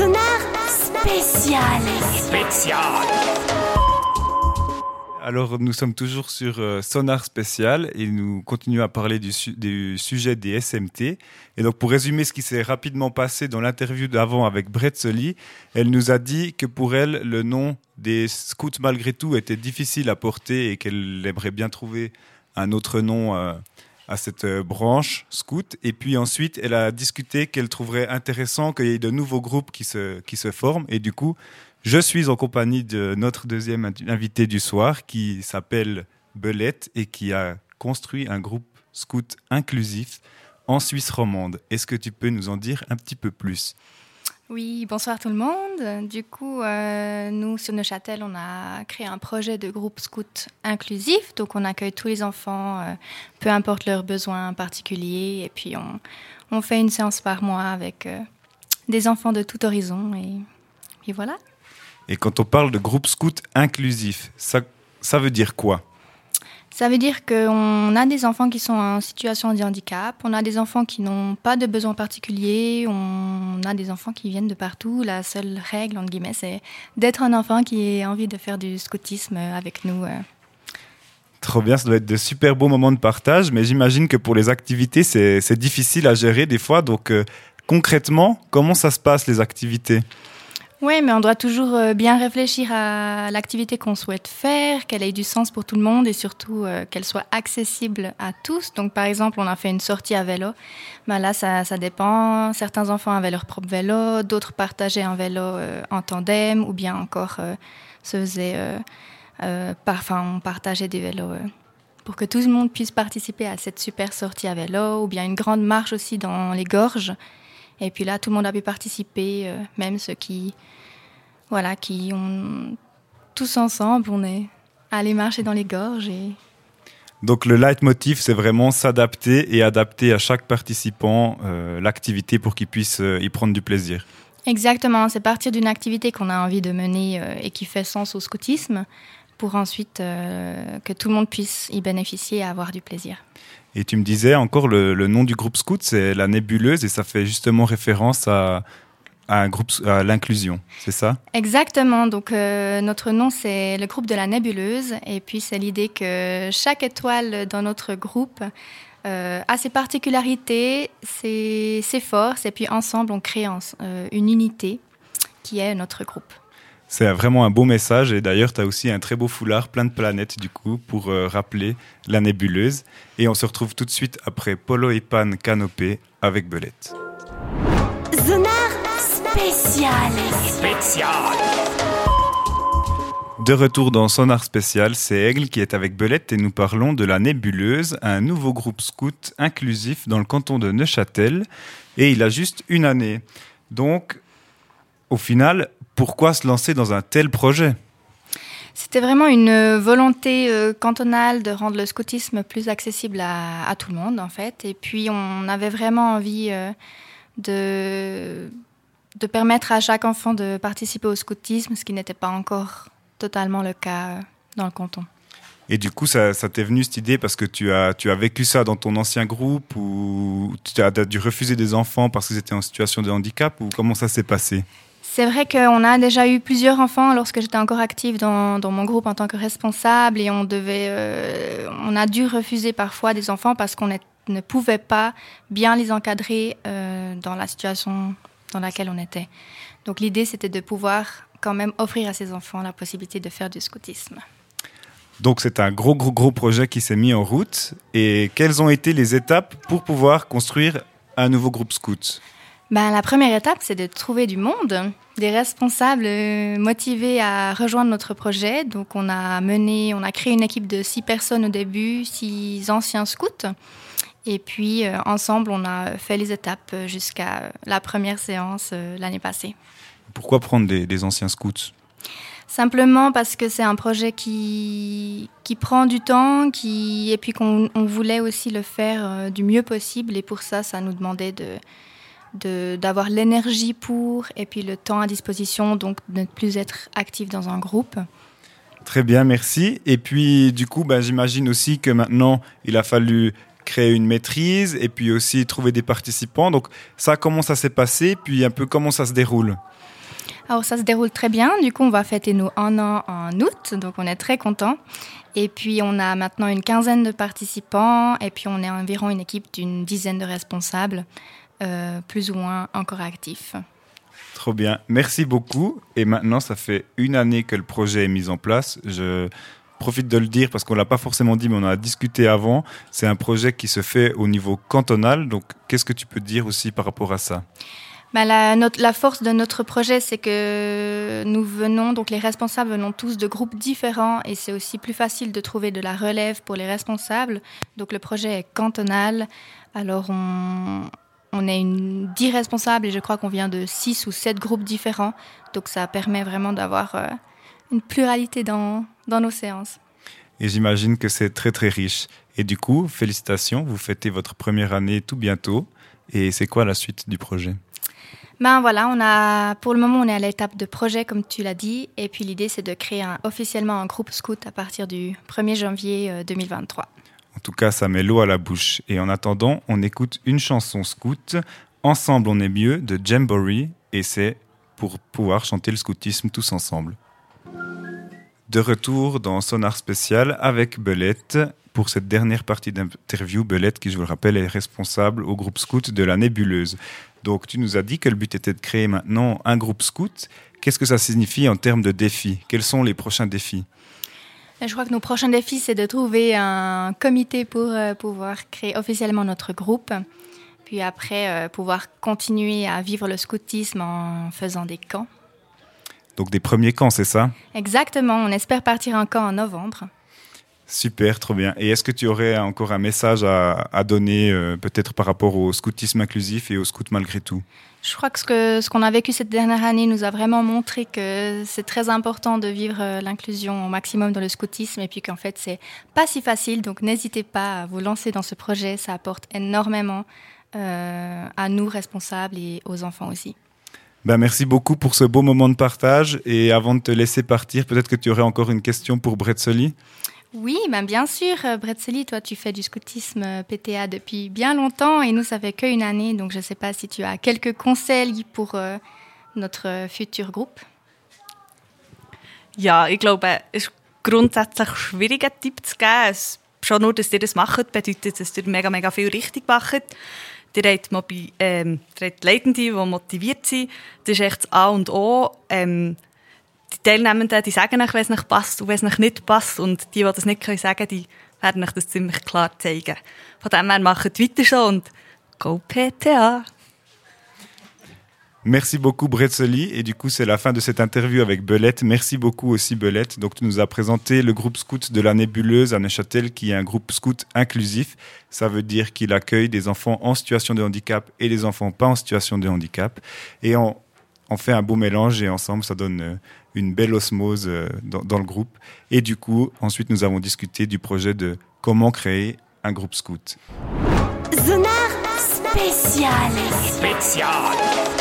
Sonar spécial. Spécial. Alors, nous sommes toujours sur euh, Sonar Spécial et nous continuons à parler du, su- du sujet des SMT. Et donc, pour résumer ce qui s'est rapidement passé dans l'interview d'avant avec Brett Sully, elle nous a dit que pour elle, le nom des scouts, malgré tout, était difficile à porter et qu'elle aimerait bien trouver un autre nom euh, à cette euh, branche scout. Et puis ensuite, elle a discuté qu'elle trouverait intéressant qu'il y ait de nouveaux groupes qui se, qui se forment. Et du coup, je suis en compagnie de notre deuxième invi- invité du soir qui s'appelle Belette et qui a construit un groupe scout inclusif en Suisse romande. Est-ce que tu peux nous en dire un petit peu plus? Oui, bonsoir tout le monde. Du coup, euh, nous, sur Neuchâtel, on a créé un projet de groupe scout inclusif. Donc, on accueille tous les enfants, euh, peu importe leurs besoins particuliers. Et puis, on, on fait une séance par mois avec euh, des enfants de tout horizon. Et, et voilà. Et quand on parle de groupe scout inclusif, ça, ça veut dire quoi? Ça veut dire qu'on a des enfants qui sont en situation de handicap, on a des enfants qui n'ont pas de besoins particuliers, on a des enfants qui viennent de partout. La seule règle, entre guillemets, c'est d'être un enfant qui a envie de faire du scoutisme avec nous. euh. Trop bien, ça doit être de super beaux moments de partage, mais j'imagine que pour les activités, c'est difficile à gérer des fois. Donc, euh, concrètement, comment ça se passe les activités? Oui, mais on doit toujours euh, bien réfléchir à l'activité qu'on souhaite faire, qu'elle ait du sens pour tout le monde et surtout euh, qu'elle soit accessible à tous. Donc, par exemple, on a fait une sortie à vélo. Ben là, ça, dépend. Certains enfants avaient leur propre vélo, d'autres partageaient un vélo euh, en tandem ou bien encore se faisaient. enfin, on partageait des vélos. pour que tout le monde puisse participer à cette super sortie à vélo, ou bien une grande marche aussi dans les gorges. Et puis là, tout le monde a pu participer, euh, même ceux qui, voilà, qui ont tous ensemble, on est allés marcher dans les gorges et Donc, le leitmotiv, c'est vraiment s'adapter et adapter à chaque participant euh, l'activité pour qu'il puisse euh, y prendre du plaisir. exactement, c'est partir d'une activité qu'on a envie de mener et qui fait sens au scoutisme, pour ensuite euh, que tout le monde puisse y bénéficier et avoir du plaisir. Et tu me disais encore le, le nom du groupe scout, c'est la nébuleuse et ça fait justement référence à, à un groupe à l'inclusion, c'est ça? Exactement. Donc euh, notre nom c'est le groupe de la nébuleuse et puis c'est l'idée que chaque étoile dans notre groupe euh, a ses particularités, ses, ses forces et puis ensemble on crée en- une unité qui est notre groupe. C'est vraiment un beau message et d'ailleurs tu as aussi un très beau foulard plein de planètes du coup pour euh, rappeler la nébuleuse. Et on se retrouve tout de suite après Polo et Pan Canopé avec Belette. Sonar spécial. Spécial. De retour dans Sonar Spécial, c'est Aigle qui est avec Belette et nous parlons de la Nébuleuse, un nouveau groupe scout inclusif dans le canton de Neuchâtel et il a juste une année. Donc, au final, pourquoi se lancer dans un tel projet? C'était vraiment une volonté euh, cantonale de rendre le scoutisme plus accessible à, à tout le monde, en fait. Et puis, on avait vraiment envie euh, de, de permettre à chaque enfant de participer au scoutisme, ce qui n'était pas encore totalement le cas euh, dans le canton. Et du coup, ça, ça t'est venu cette idée parce que tu as, tu as vécu ça dans ton ancien groupe ou tu as dû refuser des enfants parce qu'ils étaient en situation de handicap ou comment ça s'est passé? C'est vrai qu'on a déjà eu plusieurs enfants lorsque j'étais encore active dans, mon groupe en tant que responsable et on devait, euh, on a dû refuser parfois des enfants parce qu'on ne pouvait pas bien les encadrer euh, dans la situation dans laquelle on était. Donc l'idée c'était de pouvoir quand même offrir à ces enfants la possibilité de faire du scoutisme. Donc c'est un gros, gros, gros projet qui s'est mis en route. Et quelles ont été les étapes pour pouvoir construire un nouveau groupe scout? Ben, la première étape, c'est de trouver du monde, des responsables euh, motivés à rejoindre notre projet. Donc, on a mené, on a créé une équipe de six personnes au début, six anciens scouts. Et puis, euh, ensemble, on a fait les étapes jusqu'à la première séance euh, l'année passée. Pourquoi prendre des, des anciens scouts? Simplement parce que c'est un projet qui, qui prend du temps, qui, et puis qu'on on voulait aussi le faire euh, du mieux possible. Et pour ça, ça nous demandait de, de- d'avoir l'énergie pour, et puis le temps à disposition, donc de ne plus être actif dans un groupe. Très bien, merci. Et puis, du coup, ben, j'imagine aussi que maintenant, il a fallu créer une maîtrise et puis aussi trouver des participants. Donc ça, comment ça s'est passé, puis un peu comment ça se déroule? Alors ça se déroule très bien. Du coup, on va fêter nos un an en août, donc on est très contents. Et puis on a maintenant une quinzaine de participants et puis on est environ une équipe d'une dizaine de responsables, euh, plus ou moins encore actifs. Trop bien. Merci beaucoup. Et maintenant, ça fait une année que le projet est mis en place. Je profite de le dire parce qu'on l'a pas forcément dit, mais on en a discuté avant. C'est un projet qui se fait au niveau cantonal. Donc, qu'est-ce que tu peux dire aussi par rapport à ça? Bah, la, notre, la, force de notre projet, c'est que nous venons, donc les responsables venons tous de groupes différents et c'est aussi plus facile de trouver de la relève pour les responsables. Donc le projet est cantonal. Alors on, on est une, 10 responsables et je crois qu'on vient de 6 ou 7 groupes différents. Donc ça permet vraiment d'avoir euh, une pluralité dans, dans nos séances. Et j'imagine que c'est très très riche. Et du coup, félicitations, vous fêtez votre première année tout bientôt. Et c'est quoi la suite du projet? Ben voilà, on a, pour le moment, on est à l'étape de projet, comme tu l'as dit. Et puis l'idée, c'est de créer un, officiellement un groupe scout à partir du 1er janvier 2023. En tout cas, ça met l'eau à la bouche. Et en attendant, on écoute une chanson scout. Ensemble, on est mieux de Jamboree. Et c'est pour pouvoir chanter le scoutisme tous ensemble. De retour dans Sonar Spécial avec Belette pour cette dernière partie d'interview. Belette, qui je vous le rappelle, est responsable au groupe scout de la Nébuleuse. Donc tu nous as dit que le but était de créer maintenant un groupe scout. Qu'est-ce que ça signifie en termes de défis? Quels sont les prochains défis? Je crois que nos prochains défis, c'est de trouver un comité pour euh, pouvoir créer officiellement notre groupe. Puis après, euh, pouvoir continuer à vivre le scoutisme en faisant des camps. Donc des premiers camps, c'est ça? Exactement, on espère partir en camp en novembre. Super, trop bien. Et est-ce que tu aurais encore un message à, donner, euh, peut-être par rapport au scoutisme inclusif et au scout malgré tout? Je crois que ce, qu'on a vécu cette dernière année nous a vraiment montré que c'est très important de vivre euh, l'inclusion au maximum dans le scoutisme et puis qu'en fait, c'est pas si facile. Donc, n'hésitez pas à vous lancer dans ce projet. Ça apporte énormément euh, à nous, responsables, et aux enfants aussi. Ben, merci beaucoup pour ce beau moment de partage. Et avant de te laisser partir, peut-être que tu aurais encore une question pour Brett Soli oui, ben bien sûr, euh, Brett toi tu fais du scoutisme euh, PTA depuis bien longtemps et nous ça fait qu'une année, donc je ne sais pas si tu as quelques conseils pour euh, notre futur groupe. Ja, ich glaube, es ist grundsätzlich schwierig, einen Tipp zu geben. Schon nur, dass ihr das macht, bedeutet, dass ihr mega, mega viel richtig macht. Ihr habt, Mobi ähm, ihr habt Leitende, die motiviert sind. Das ist echt das A und O. Ähm, die Teilnehmenden, die sagen euch, wenn es nicht passt und wenn es nicht passt. Und die, die das nicht können sagen die werden euch das ziemlich klar zeigen. Von dem her, macht weiter! Merci beaucoup Bretzeli et du coup c'est la fin de cette interview avec Belette. Merci beaucoup aussi Belette. Donc tu nous as présenté le groupe scout de la Nébuleuse à Neuchâtel qui est un groupe scout inclusif. Ça veut dire qu'il accueille des enfants en situation de handicap et des enfants pas en situation de handicap. Et on, on fait un beau mélange et ensemble ça donne euh, une belle osmose euh, dans, le groupe. Et du coup, ensuite, nous avons discuté du projet de comment créer un groupe scout. Sonar spécial. Spécial.